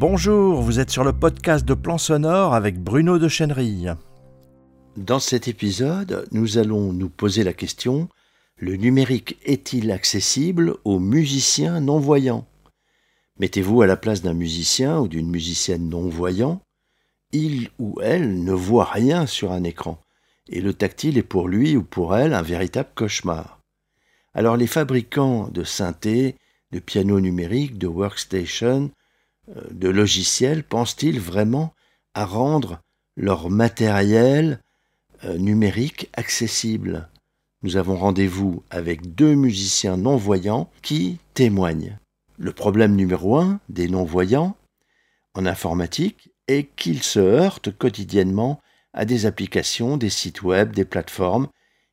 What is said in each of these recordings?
Bonjour, vous êtes sur le podcast de Plan Sonore avec Bruno de Chenerille. Dans cet épisode, nous allons nous poser la question le numérique est-il accessible aux musiciens non-voyants? Mettez-vous à la place d'un musicien ou d'une musicienne non-voyant. Il ou elle ne voit rien sur un écran, et le tactile est pour lui ou pour elle un véritable cauchemar. Alors les fabricants de synthé, de pianos numériques, de workstations, euh, de logiciels pensent-ils vraiment à rendre leur matériel euh, numérique accessible? Nous avons rendez-vous avec deux musiciens non-voyants qui témoignent. Le problème numéro un des non-voyants en informatique est qu'ils se heurtent quotidiennement à des applications, des sites web, des plateformes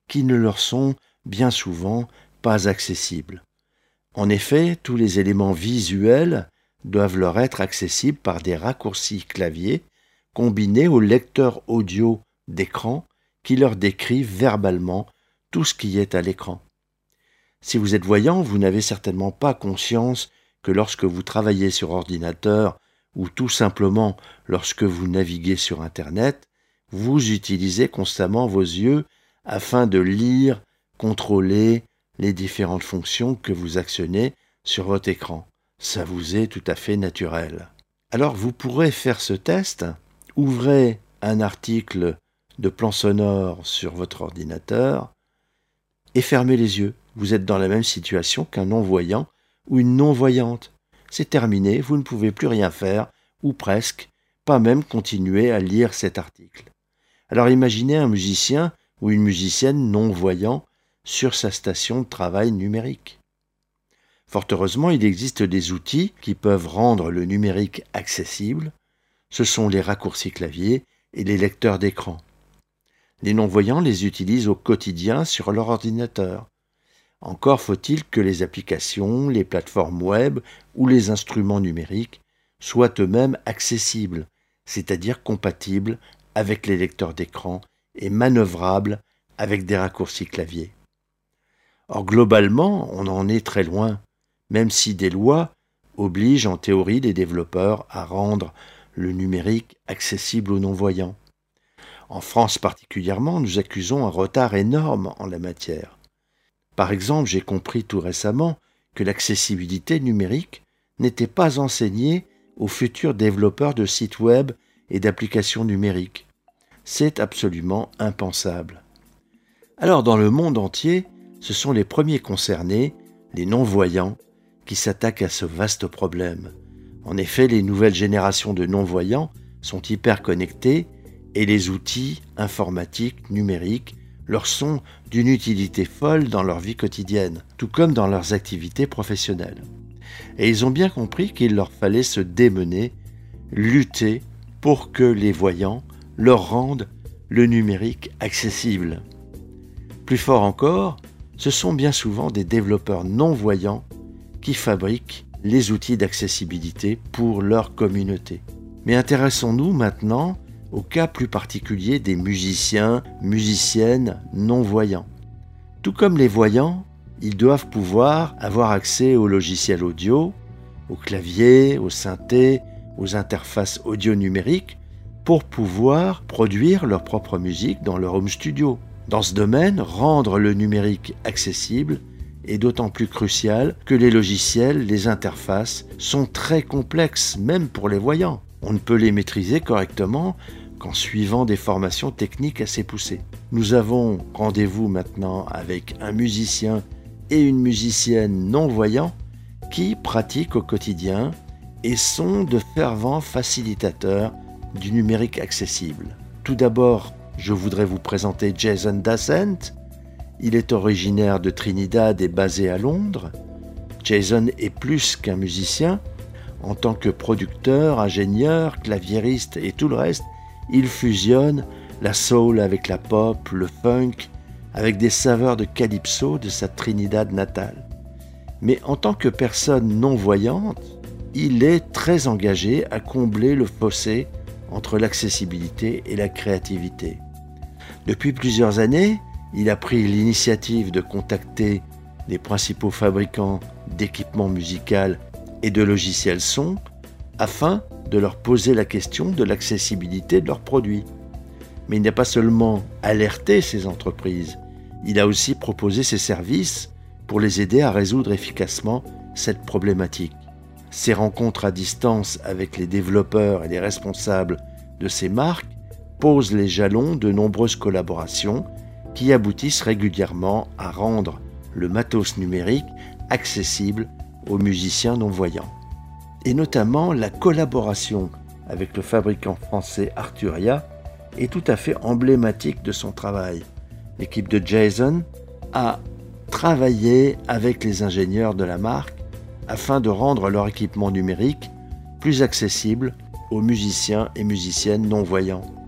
qui ne leur sont bien souvent pas accessibles. En effet, tous les éléments visuels doivent leur être accessibles par des raccourcis clavier combinés au lecteur audio d'écran qui leur décrivent verbalement tout ce qui est à l'écran. Si vous êtes voyant, vous n'avez certainement pas conscience que lorsque vous travaillez sur ordinateur ou tout simplement lorsque vous naviguez sur Internet, vous utilisez constamment vos yeux afin de lire, contrôler les différentes fonctions que vous actionnez sur votre écran. Ça vous est tout à fait naturel. Alors vous pourrez faire ce test, ouvrez un article de plan sonore sur votre ordinateur et fermez les yeux. Vous êtes dans la même situation qu'un non-voyant ou une non-voyante. C'est terminé, vous ne pouvez plus rien faire, ou presque, pas même continuer à lire cet article. Alors imaginez un musicien ou une musicienne non-voyant sur sa station de travail numérique. Fort heureusement, il existe des outils qui peuvent rendre le numérique accessible. Ce sont les raccourcis clavier et les lecteurs d'écran. Les non-voyants les utilisent au quotidien sur leur ordinateur. Encore faut-il que les applications, les plateformes web ou les instruments numériques soient eux-mêmes accessibles, c'est-à-dire compatibles avec les lecteurs d'écran et manœuvrables avec des raccourcis clavier. Or globalement, on en est très loin, même si des lois obligent en théorie les développeurs à rendre le numérique accessible aux non-voyants. En France particulièrement, nous accusons un retard énorme en la matière. Par exemple, j'ai compris tout récemment que l'accessibilité numérique n'était pas enseignée aux futurs développeurs de sites web et d'applications numériques. C'est absolument impensable. Alors dans le monde entier, ce sont les premiers concernés, les non-voyants, qui s'attaquent à ce vaste problème. En effet, les nouvelles générations de non-voyants sont hyper connectées et les outils informatiques numériques leur sont d'une utilité folle dans leur vie quotidienne, tout comme dans leurs activités professionnelles. Et ils ont bien compris qu'il leur fallait se démener, lutter pour que les voyants leur rendent le numérique accessible. Plus fort encore, ce sont bien souvent des développeurs non-voyants qui fabriquent les outils d'accessibilité pour leur communauté. Mais intéressons-nous maintenant au cas plus particulier des musiciens, musiciennes non-voyants. Tout comme les voyants, ils doivent pouvoir avoir accès aux logiciels audio, aux claviers, aux synthés, aux interfaces audio numériques pour pouvoir produire leur propre musique dans leur home studio. Dans ce domaine, rendre le numérique accessible est d'autant plus crucial que les logiciels, les interfaces sont très complexes, même pour les voyants. On ne peut les maîtriser correctement qu'en suivant des formations techniques assez poussées. Nous avons rendez-vous maintenant avec un musicien et une musicienne non-voyants qui pratiquent au quotidien et sont de fervents facilitateurs du numérique accessible. Tout d'abord, je voudrais vous présenter Jason Dasent. Il est originaire de Trinidad et basé à Londres. Jason est plus qu'un musicien. En tant que producteur, ingénieur, claviériste et tout le reste, il fusionne la soul avec la pop, le funk, avec des saveurs de calypso de sa Trinidad natale. Mais en tant que personne non-voyante, il est très engagé à combler le fossé entre l'accessibilité et la créativité. Depuis plusieurs années, il a pris l'initiative de contacter les principaux fabricants d'équipements musicaux et de logiciels son afin de leur poser la question de l'accessibilité de leurs produits. Mais il n'a pas seulement alerté ces entreprises, il a aussi proposé ses services pour les aider à résoudre efficacement cette problématique. Ces rencontres à distance avec les développeurs et les responsables de ces marques posent les jalons de nombreuses collaborations qui aboutissent régulièrement à rendre le matos numérique accessible aux musiciens non-voyants. Et notamment la collaboration avec le fabricant français Arturia est tout à fait emblématique de son travail. L'équipe de Jason a travaillé avec les ingénieurs de la marque afin de rendre leur équipement numérique plus accessible aux musiciens et musiciennes non-voyants.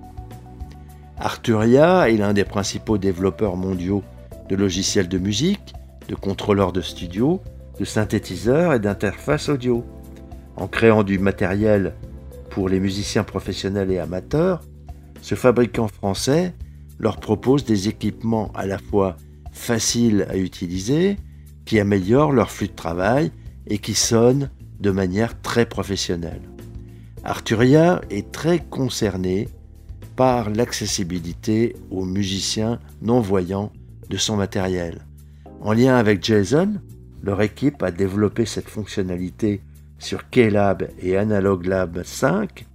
Arturia est l'un des principaux développeurs mondiaux de logiciels de musique, de contrôleurs de studio, de synthétiseurs et d'interfaces audio. En créant du matériel pour les musiciens professionnels et amateurs, ce fabricant français leur propose des équipements à la fois faciles à utiliser, qui améliorent leur flux de travail et qui sonnent de manière très professionnelle. Arturia est très concerné par l'accessibilité aux musiciens non-voyants de son matériel. En lien avec Jason, leur équipe a développé cette fonctionnalité sur Keylab et Analog Lab 5,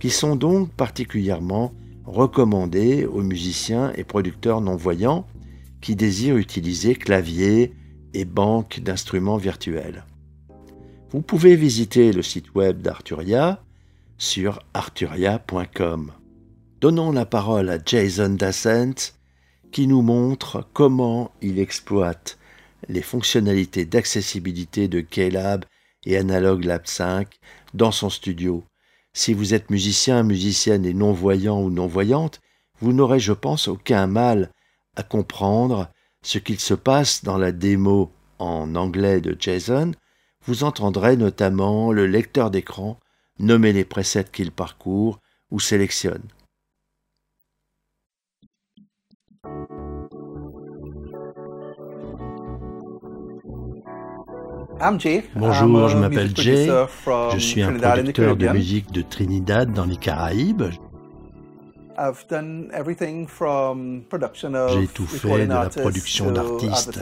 qui sont donc particulièrement recommandés aux musiciens et producteurs non-voyants qui désirent utiliser clavier et banque d'instruments virtuels. Vous pouvez visiter le site web d'Arturia sur arturia.com. Donnons la parole à Jason Dassent qui nous montre comment il exploite les fonctionnalités d'accessibilité de Keylab et Analog Lab 5 dans son studio. Si vous êtes musicien, musicienne et non-voyant ou non-voyante, vous n'aurez, je pense, aucun mal à comprendre ce qu'il se passe dans la démo en anglais de Jason. Vous entendrez notamment le lecteur d'écran nommer les presets qu'il parcourt ou sélectionne. Bonjour, je m'appelle Jay. Je suis un producteur de musique de Trinidad dans les Caraïbes. J'ai tout fait, de la production d'artistes,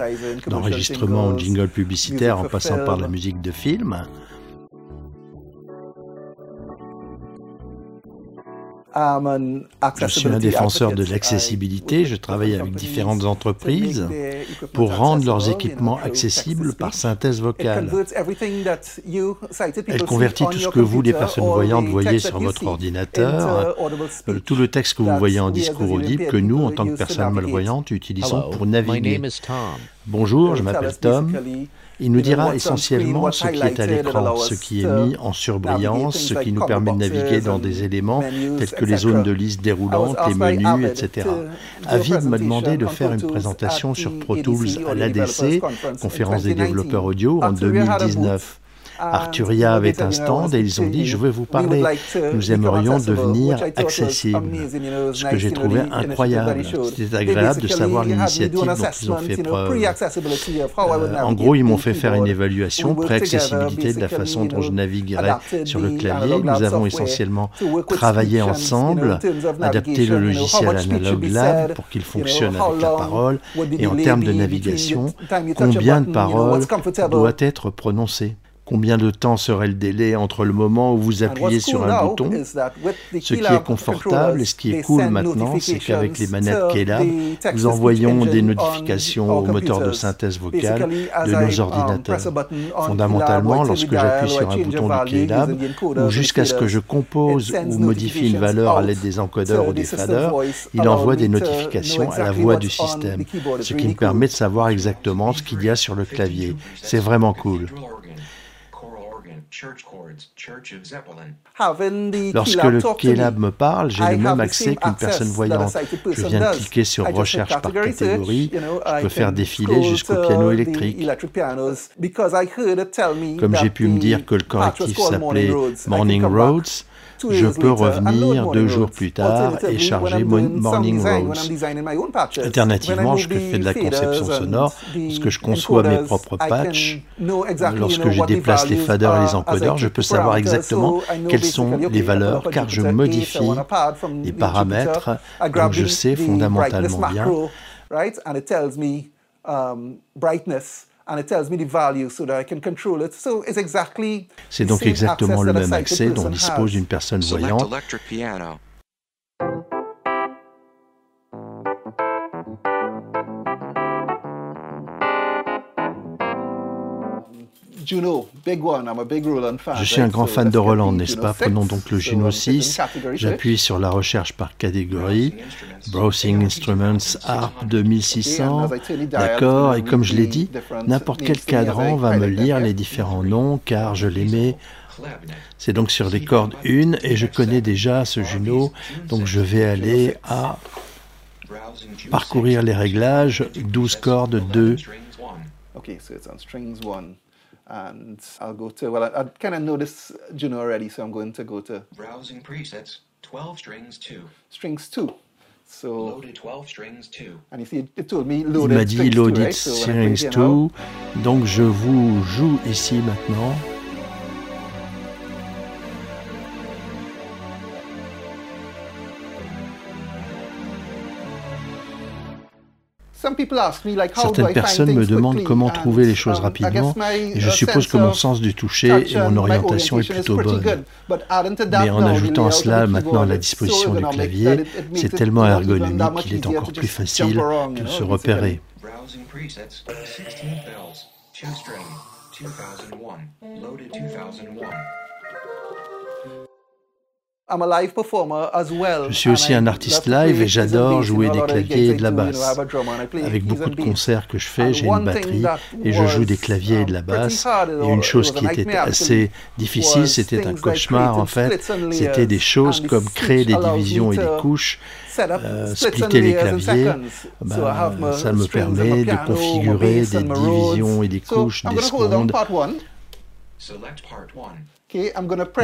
d'enregistrement jingle publicitaire en passant par la musique de film. Je suis un défenseur de l'accessibilité. Je travaille avec différentes entreprises pour rendre leurs équipements accessibles par synthèse vocale. Elle convertit tout ce que vous, les personnes voyantes, voyez sur votre ordinateur, euh, tout le texte que vous voyez en discours audible, que nous, en tant que personnes malvoyantes, utilisons pour naviguer. Bonjour, je m'appelle Tom. Il nous dira essentiellement ce qui est à l'écran, ce qui est mis en surbrillance, ce qui nous permet de naviguer dans des éléments tels que les zones de liste déroulantes, les menus, etc. Avid m'a demandé de faire une présentation sur Pro Tools à l'ADC, conférence des développeurs audio, en 2019. Arturia avait un stand et ils ont dit, je veux vous parler, nous aimerions devenir accessibles. Ce que j'ai trouvé incroyable. C'était agréable de savoir l'initiative dont ils ont fait preuve. Euh, en gros, ils m'ont fait faire une évaluation pré-accessibilité de la façon dont je naviguerais sur le clavier. Nous avons essentiellement travaillé ensemble, adapté le logiciel Analog Lab pour qu'il fonctionne avec la parole et en termes de navigation, combien de paroles doit être prononcées Combien de temps serait le délai entre le moment où vous appuyez sur un bouton Ce qui est confortable et ce qui est cool maintenant, c'est qu'avec les manettes Keylab, nous envoyons des notifications au moteur de synthèse vocale de nos ordinateurs. Fondamentalement, lorsque j'appuie sur un bouton du Keylab, ou jusqu'à ce que je compose ou modifie une valeur à l'aide des encodeurs ou des faders, il envoie des notifications à la voix du système, ce qui me permet de savoir exactement ce qu'il y a sur le clavier. C'est vraiment cool. Lorsque le Keylab me parle, j'ai le même accès qu'une personne voyante. Je viens de cliquer sur Recherche par catégorie, je peux faire défiler jusqu'au piano électrique. Comme j'ai pu me dire que le correctif s'appelait Morning Roads, je peux revenir deux jours plus tard et charger Morning Rose. Alternativement, je fais de la conception sonore, parce que je conçois mes propres patchs. Lorsque je déplace les faders et les encodeurs, je peux savoir exactement quelles sont les valeurs, car je modifie les paramètres, donc je sais fondamentalement bien c'est donc exactement le même accès dont dispose une personne voyante. Je suis un grand fan de Roland, n'est-ce pas Prenons donc le Juno 6. J'appuie sur la recherche par catégorie. Browsing Instruments ARP 2600. D'accord, et comme je l'ai dit, n'importe quel cadran va me lire les différents noms car je les mets. C'est donc sur des cordes 1 et je connais déjà ce Juno, donc je vais aller à parcourir les réglages, 12 cordes 2 and I'll go to, well, I, I kind of know this Juno already, so I'm going to go to Browsing presets, 12 strings 2. Strings 2. So, loaded 12 strings 2. And you see, it told me loaded Il m'a dit loaded strings 2, donc je vous joue ici maintenant. Certaines personnes me demandent comment trouver les choses um, rapidement, et je uh, suppose que mon sens du toucher et mon orientation est plutôt bonne. Mais en ajoutant à cela maintenant la disposition du clavier, c'est tellement ergonomique qu'il est encore plus facile de se repérer. Je suis aussi un artiste live et j'adore jouer des claviers et de la basse. Avec beaucoup de concerts que je fais, j'ai une batterie et je joue des claviers et de la um, basse. Et une chose qui était assez difficile, c'était un cauchemar en fait, c'était des choses comme créer des divisions et des couches. Euh, splitter les claviers, ça me permet de configurer des divisions et des couches, des secondes.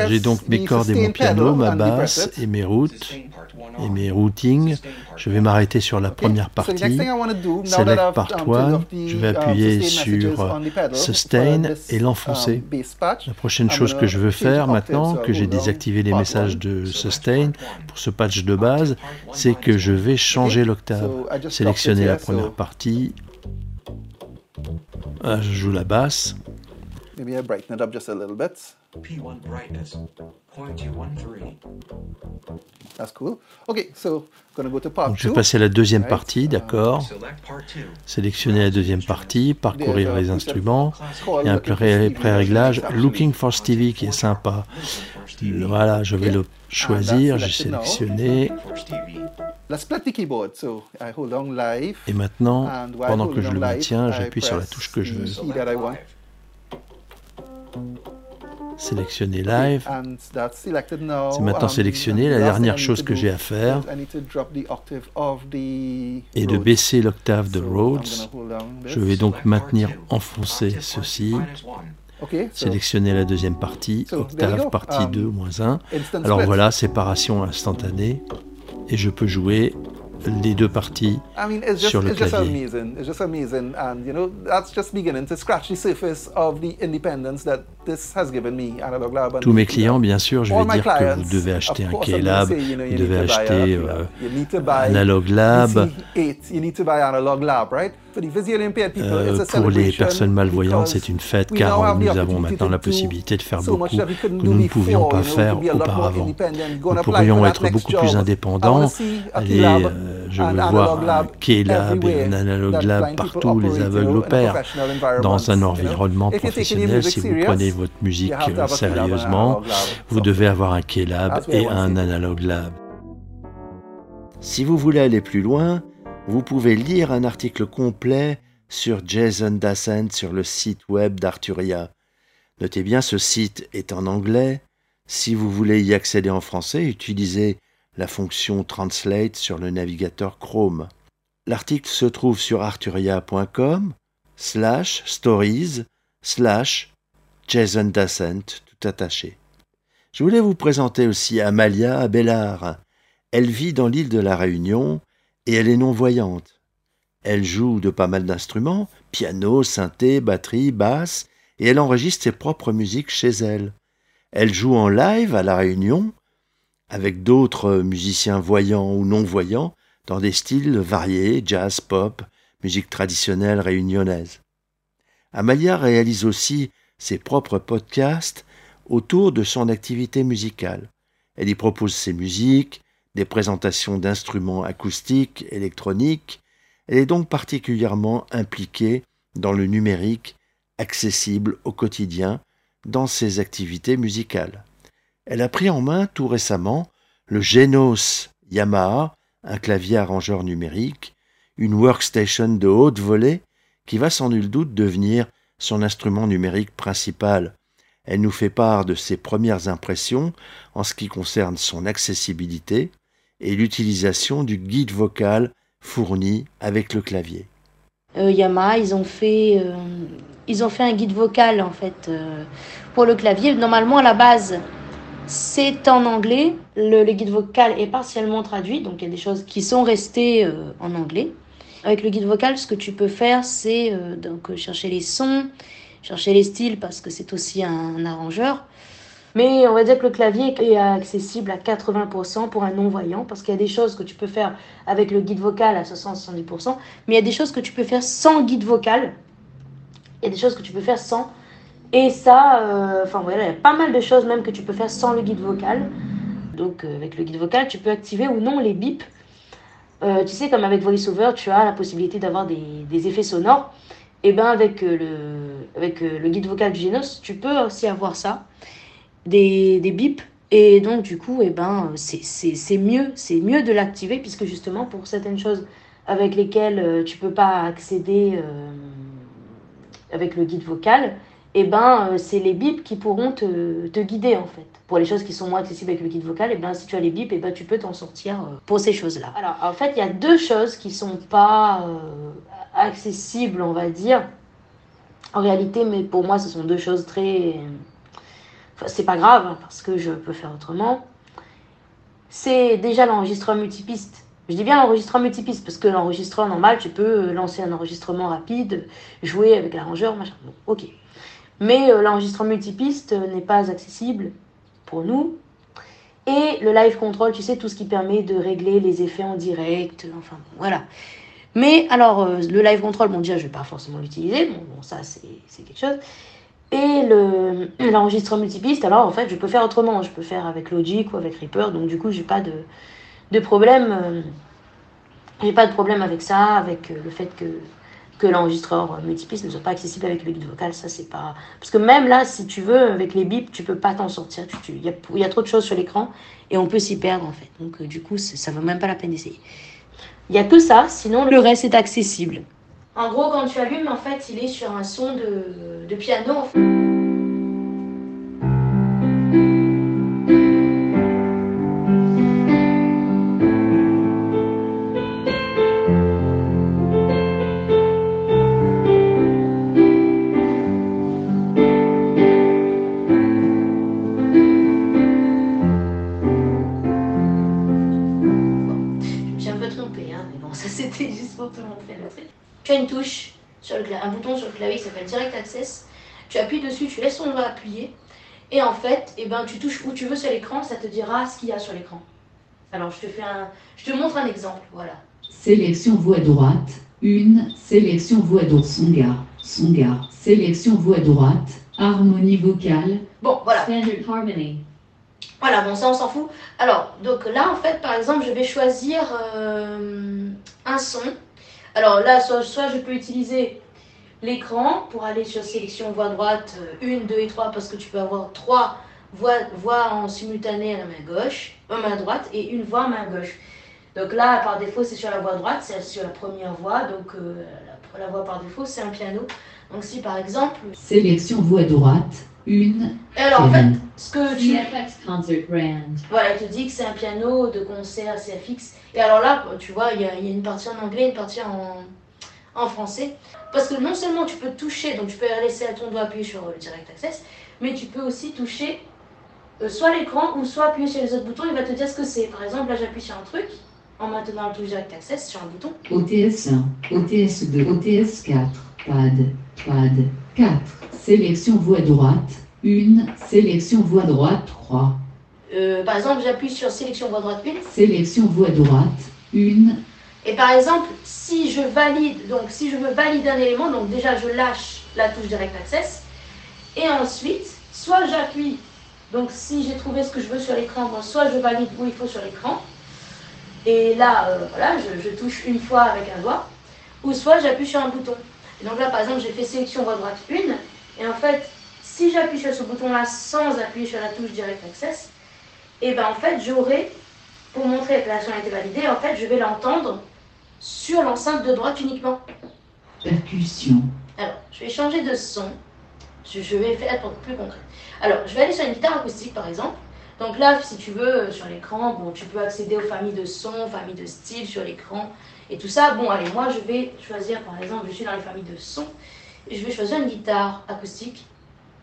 J'ai donc mes cordes et mon piano, ma basse et mes routes et mes routings. Je vais m'arrêter sur la première partie. Select part 1. Je vais appuyer sur Sustain et l'enfoncer. La prochaine chose que je veux faire maintenant, que j'ai désactivé les messages de Sustain pour ce patch de base, c'est que je vais changer l'octave. Sélectionner la première partie. Ah, je joue la basse. Maybe I brighten it up just a little bit. P1 brightness, 0.213. That's cool. Okay, so gonna go to part Donc je vais passer à la deuxième partie, d'accord. Sélectionner la deuxième partie, parcourir les instruments. Il y a un pré-réglage Looking for Stevie qui est sympa. Voilà, je vais le choisir, j'ai sélectionné. Et maintenant, pendant que je le maintiens, j'appuie sur la touche que je veux. Sélectionner live. C'est maintenant sélectionné. La dernière chose que j'ai à faire est de baisser l'octave de Rhodes. Je vais donc maintenir enfoncé ceci. Sélectionner la deuxième partie, octave partie 2 moins 1. Alors voilà, séparation instantanée. Et je peux jouer les deux parties I mean, it's just, sur le it's clavier. Tous mes clients, bien sûr, je vais dire que vous devez acheter un K-Lab, vous devez acheter Analog Lab. You need to buy Analog Lab, right? Euh, pour les personnes malvoyantes, c'est une fête car nous avons maintenant la possibilité de faire beaucoup que nous ne pouvions pas faire auparavant. Nous pourrions être beaucoup plus indépendants. Euh, je veux voir un K-Lab et un Analog Lab partout, les aveugles opèrent. Dans un environnement professionnel, si vous prenez votre musique euh, sérieusement, vous devez avoir un K-Lab et un Analog Lab. Si vous voulez aller plus loin, vous pouvez lire un article complet sur Jason Dasent sur le site web d'Arturia. Notez bien, ce site est en anglais. Si vous voulez y accéder en français, utilisez la fonction Translate sur le navigateur Chrome. L'article se trouve sur arturia.com slash stories slash Jason Dasent tout attaché. Je voulais vous présenter aussi Amalia Abelard. Elle vit dans l'île de la Réunion et elle est non-voyante. Elle joue de pas mal d'instruments, piano, synthé, batterie, basse, et elle enregistre ses propres musiques chez elle. Elle joue en live à La Réunion avec d'autres musiciens voyants ou non-voyants dans des styles variés, jazz, pop, musique traditionnelle réunionnaise. Amalia réalise aussi ses propres podcasts autour de son activité musicale. Elle y propose ses musiques, des présentations d'instruments acoustiques, électroniques. Elle est donc particulièrement impliquée dans le numérique accessible au quotidien dans ses activités musicales. Elle a pris en main tout récemment le Genos Yamaha, un clavier arrangeur numérique, une workstation de haute volée qui va sans nul doute devenir son instrument numérique principal. Elle nous fait part de ses premières impressions en ce qui concerne son accessibilité et l'utilisation du guide vocal fourni avec le clavier. Euh, Yamaha, ils ont fait, euh, ils ont fait un guide vocal en fait euh, pour le clavier. Normalement, à la base, c'est en anglais. Le, guide vocal est partiellement traduit, donc il y a des choses qui sont restées en anglais. Avec le guide vocal, ce que tu peux faire, c'est euh, donc euh, chercher les sons, chercher les styles parce que c'est aussi un, arrangeur. Mais on va dire que le clavier est accessible à 80% pour un non-voyant parce qu'il y a des choses que tu peux faire avec le guide vocal à 60-70%, mais il y a des choses que tu peux faire sans guide vocal. Il y a des choses que tu peux faire sans. Et ça, euh, enfin voilà, il y a pas mal de choses même que tu peux faire sans le guide vocal. Donc avec le guide vocal, tu peux activer ou non les bips euh, tu sais, comme avec VoiceOver, tu as la possibilité d'avoir des, effets sonores. Et bien avec, euh, le, euh, guide vocal du Genos, tu peux aussi avoir ça, des, des bips. Et donc du coup, et ben, c'est mieux, c'est mieux de l'activer puisque justement pour certaines choses avec lesquelles tu peux pas accéder avec le guide vocal, et ben, c'est les bips qui pourront te, te guider en fait pour les choses qui sont moins accessibles avec le guide vocal, et eh bien si tu as les bips, et eh ben tu peux t'en sortir euh, pour ces choses-là. Alors en fait, il y a deux choses qui sont pas euh, accessibles, on va dire. En réalité, mais pour moi, ce sont deux choses très. Enfin, c'est pas grave hein, parce que je peux faire autrement. C'est déjà l'enregistreur multipiste. Je dis bien l'enregistreur multipiste parce que l'enregistreur normal, tu peux lancer un enregistrement rapide, jouer avec l'arrangeur, machin. Bon, ok. Mais euh, l'enregistrement multipiste n'est pas accessible pour nous. Et le live control, tu sais, tout ce qui permet de régler les effets en direct, enfin voilà. Mais alors, euh, le live control, bon, déjà, je vais pas forcément l'utiliser, bon, bon, ça, c'est quelque chose. Et l'enregistrement multipiste, alors en fait, je peux faire autrement. Je peux faire avec Logic ou avec Reaper, donc du coup, j'ai pas de, problème. Euh, j'ai pas de problème avec ça, avec euh, le fait que que l'enregistreur multipiste ne soit pas accessible avec le guide vocal, ça c'est pas... Parce que même là, si tu veux, avec les bips, tu peux pas t'en sortir. Il y, a, y, a trop de choses sur l'écran et on peut s'y perdre en fait. Donc euh, du coup, ça vaut même pas la peine d'essayer. Il y a que ça, sinon le reste est accessible. En gros, quand tu allumes, en fait, il est sur un son de, de piano. En fait. Tu as une touche, sur le un bouton sur le clavier qui s'appelle Direct Access. Tu appuies dessus, tu laisses ton doigt appuyer. Et en fait, eh ben, tu touches où tu veux sur l'écran, ça te dira ce qu'il y a sur l'écran. Alors, je te, fais un, je te montre un exemple. Voilà. Sélection voix droite. Une. Sélection voix droite. Son gars. Son gars. Sélection voix droite. Harmonie vocale. Bon, voilà. Standard harmony. Voilà, bon, ça on s'en fout. Alors, donc là, en fait, par exemple, je vais choisir euh, un son. Alors là, soit, je peux utiliser l'écran pour aller sur sélection voix droite 1, 2 et 3 parce que tu peux avoir trois voix, voix en simultané à la main gauche, à main droite et une voix à main gauche. Donc là, par défaut, c'est sur la voix droite, c'est sur la première voix. Donc euh, la, la voix par défaut, c'est un piano. Donc si par exemple... Sélection voix droite, une. Et alors en fait, ce que tu. Voilà, il te dit que c'est un piano de concert CFX. Et alors là, tu vois, il y, a, une partie en anglais, une partie en, en français. Parce que non seulement tu peux toucher, donc tu peux laisser à ton doigt appuyer sur le Direct Access, mais tu peux aussi toucher euh, soit l'écran ou soit appuyer sur les autres boutons, il va te dire ce que c'est. Par exemple, là j'appuie sur un truc en maintenant le touche direct access sur un bouton. OTS1, OTS2, OTS4, pad, pad, 4, sélection voix droite, 1, sélection voix droite 3. Euh, par exemple, j'appuie sur sélection voix droite 1. Sélection voix droite 1. Et par exemple, si je valide, donc si je veux valider un élément, donc déjà je lâche la touche direct access. Et ensuite, soit j'appuie, donc si j'ai trouvé ce que je veux sur l'écran, soit je valide où il faut sur l'écran. Et là, euh, voilà, je, touche une fois avec un doigt. Ou soit j'appuie sur un bouton. Et donc là, par exemple, j'ai fait sélection voix droite 1. Et en fait, si j'appuie sur ce bouton-là sans appuyer sur la touche direct access, et eh ben en fait, j'aurai, pour montrer que l'action a été validée, en fait, je vais l'entendre sur l'enceinte de droite uniquement. Percussion. Alors, je vais changer de son. Je, vais faire être plus concret. Alors, je vais aller sur une guitare acoustique, par exemple. Donc là, si tu veux, euh, sur l'écran, bon, tu peux accéder aux familles de sons, familles de styles sur l'écran et tout ça. Bon, allez, moi, je vais choisir, par exemple, je suis dans les familles de sons. Et je vais choisir une guitare acoustique.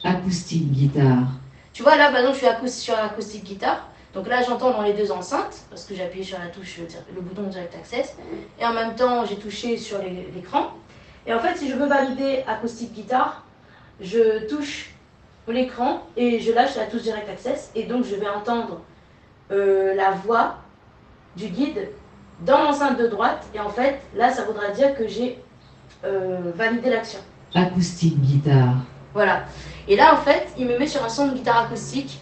Acoustique guitare. Tu vois, là, par exemple, je suis sur acoustique guitare. Donc là, j'entends dans les deux enceintes, parce que j'ai appuyé sur la touche, le bouton Direct Access. Et en même temps, j'ai touché sur l'écran. Et en fait, si je veux valider acoustique guitare, je touche l'écran et je lâche la touche Direct Access. Et donc, je vais entendre euh, la voix du guide dans l'enceinte de droite. Et en fait, là, ça voudra dire que j'ai euh, validé l'action. Acoustique guitare. Voilà. Et là, en fait, il me met sur un son de guitare acoustique.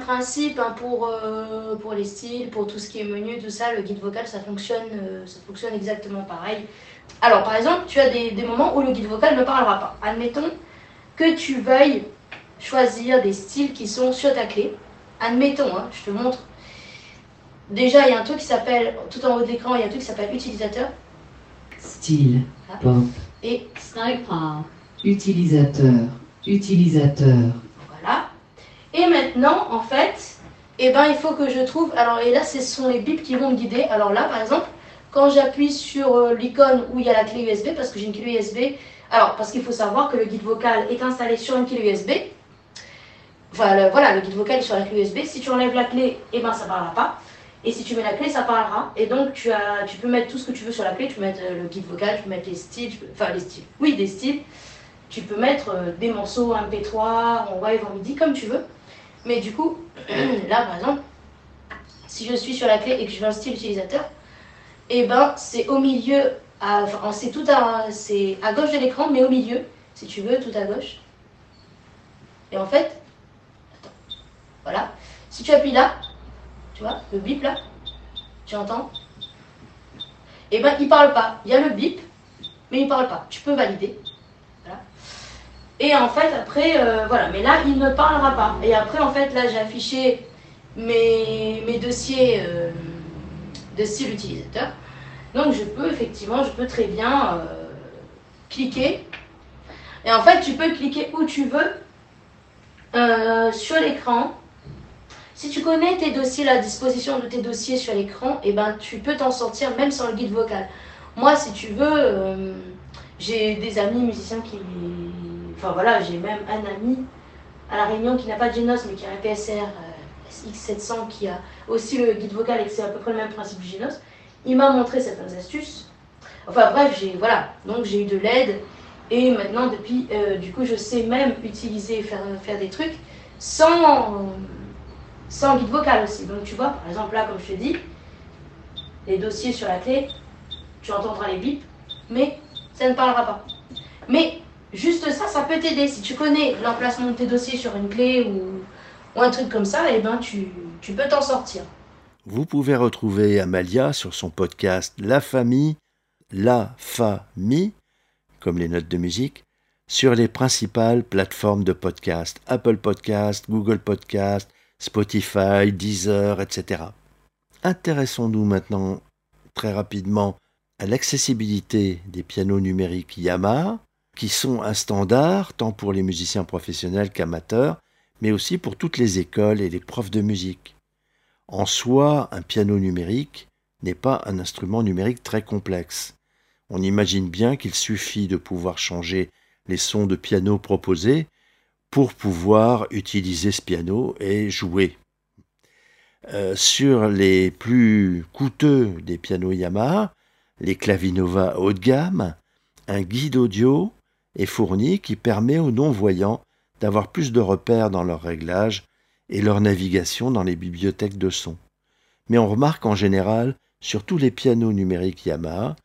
Principe hein, pour, euh, pour les styles, pour tout ce qui est menu, tout ça, le guide vocal, ça fonctionne, euh, ça fonctionne exactement pareil. Alors, par exemple, tu as des, des, moments où le guide vocal ne parlera pas. Admettons que tu veuilles choisir des styles qui sont sur ta clé. Admettons, hein, je te montre. Déjà, il y a un truc qui s'appelle, tout en haut de l'écran, il y a un truc qui s'appelle utilisateur. Style, ah. pop. Et style, Utilisateur, utilisateur. Et maintenant, en fait, eh ben, il faut que je trouve. Alors, et là, ce sont les bips qui vont me guider. Alors là, par exemple, quand j'appuie sur euh, l'icône où il y a la clé USB, parce que j'ai une clé USB, alors parce qu'il faut savoir que le guide vocal est installé sur une clé USB. Enfin, voilà, le guide vocal est sur la clé USB. Si tu enlèves la clé, eh ben, ça ne parlera pas. Et si tu mets la clé, ça parlera. Et donc, tu, as, tu peux mettre tout ce que tu veux sur la clé. Tu peux mettre euh, le guide vocal, tu peux mettre les styles, enfin les styles, oui, des styles. Tu peux mettre euh, des morceaux MP3, en wave, en MIDI, comme tu veux. Mais du coup, là par exemple, si je suis sur la clé et que je veux un style utilisateur, et eh ben c'est au milieu, enfin c'est tout à, c'est à gauche de l'écran, mais au milieu, si tu veux, tout à gauche. Et en fait, attends, voilà, si tu appuies là, tu vois, le bip là, tu entends Et eh ben il parle pas, il y a le bip, mais il parle pas. Tu peux valider. Et en fait, après, euh, voilà, mais là, il ne parlera pas. Et après, en fait, là, j'ai affiché mes, mes dossiers euh, de style utilisateur. Donc, je peux, effectivement, je peux très bien euh, cliquer. Et en fait, tu peux cliquer où tu veux sur l'écran. Si tu connais tes dossiers, la disposition de tes dossiers sur l'écran, et eh ben, tu peux t'en sortir même sans le guide vocal. Moi, si tu veux, j'ai des amis musiciens qui Enfin voilà, j'ai même un ami à La Réunion qui n'a pas de Genos mais qui a un PSR euh, SX700 qui a aussi le guide vocal et c'est à peu près le même principe du Genos. Il m'a montré certaines astuces. Enfin bref, j'ai voilà, donc j'ai eu de l'aide et maintenant depuis, euh, du coup, je sais même utiliser faire, faire des trucs sans, sans guide vocal aussi. Donc tu vois, par exemple là, comme je te dis, les dossiers sur la clé, tu entendras les bips, mais ça ne parlera pas. Mais Juste ça, ça peut t'aider. Si tu connais l'emplacement de tes dossiers sur une clé ou, un truc comme ça, eh ben tu, tu peux t'en sortir. Vous pouvez retrouver Amalia sur son podcast La Famille, La Famille, comme les notes de musique, sur les principales plateformes de podcast, Apple Podcast, Google Podcast, Spotify, Deezer, etc. Intéressons-nous maintenant très rapidement à l'accessibilité des pianos numériques Yamaha, qui sont un standard tant pour les musiciens professionnels qu'amateurs, mais aussi pour toutes les écoles et les profs de musique. En soi, un piano numérique n'est pas un instrument numérique très complexe. On imagine bien qu'il suffit de pouvoir changer les sons de piano proposés pour pouvoir utiliser ce piano et jouer. Euh, sur les plus coûteux des pianos Yamaha, les Clavinova haut de gamme, un guide audio est fourni qui permet aux non-voyants d'avoir plus de repères dans leur réglage et leur navigation dans les bibliothèques de sons. Mais on remarque en général, sur tous les pianos numériques Yamaha,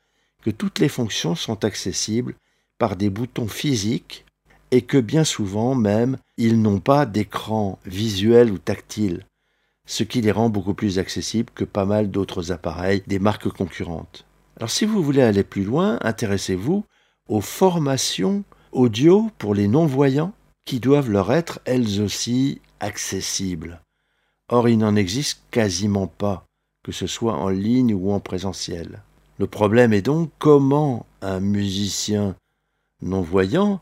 que toutes les fonctions sont accessibles par des boutons physiques et que bien souvent même ils n'ont pas d'écran visuel ou tactile, ce qui les rend beaucoup plus accessibles que pas mal d'autres appareils des marques concurrentes. Alors si vous voulez aller plus loin, intéressez-vous aux formations audio pour les non-voyants qui doivent leur être elles aussi accessibles. Or, il n'en existe quasiment pas, que ce soit en ligne ou en présentiel. Le problème est donc comment un musicien non-voyant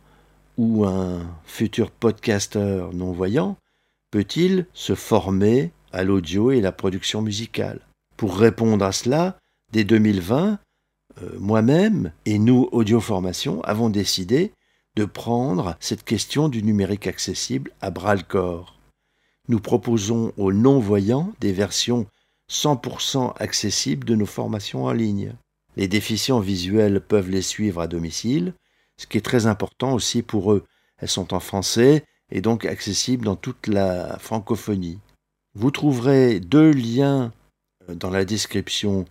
ou un futur podcasteur non-voyant peut-il se former à l'audio et la production musicale? Pour répondre à cela, dès 2020, euh, moi-même et nous, Audio Formation, avons décidé de prendre cette question du numérique accessible à bras le corps. Nous proposons aux non-voyants des versions 100% accessibles de nos formations en ligne. Les déficients visuels peuvent les suivre à domicile, ce qui est très important aussi pour eux. Elles sont en français et donc accessibles dans toute la francophonie. Vous trouverez deux liens euh, dans la description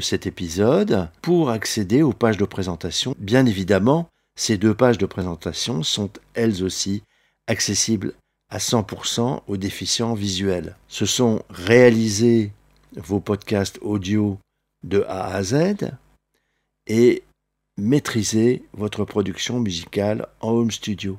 cet épisode pour accéder aux pages de présentation. Bien évidemment, ces deux pages de présentation sont elles aussi accessibles à 100% aux déficients visuels. Ce sont réalisés vos podcasts audio de A à Z et maîtriser votre production musicale en home studio.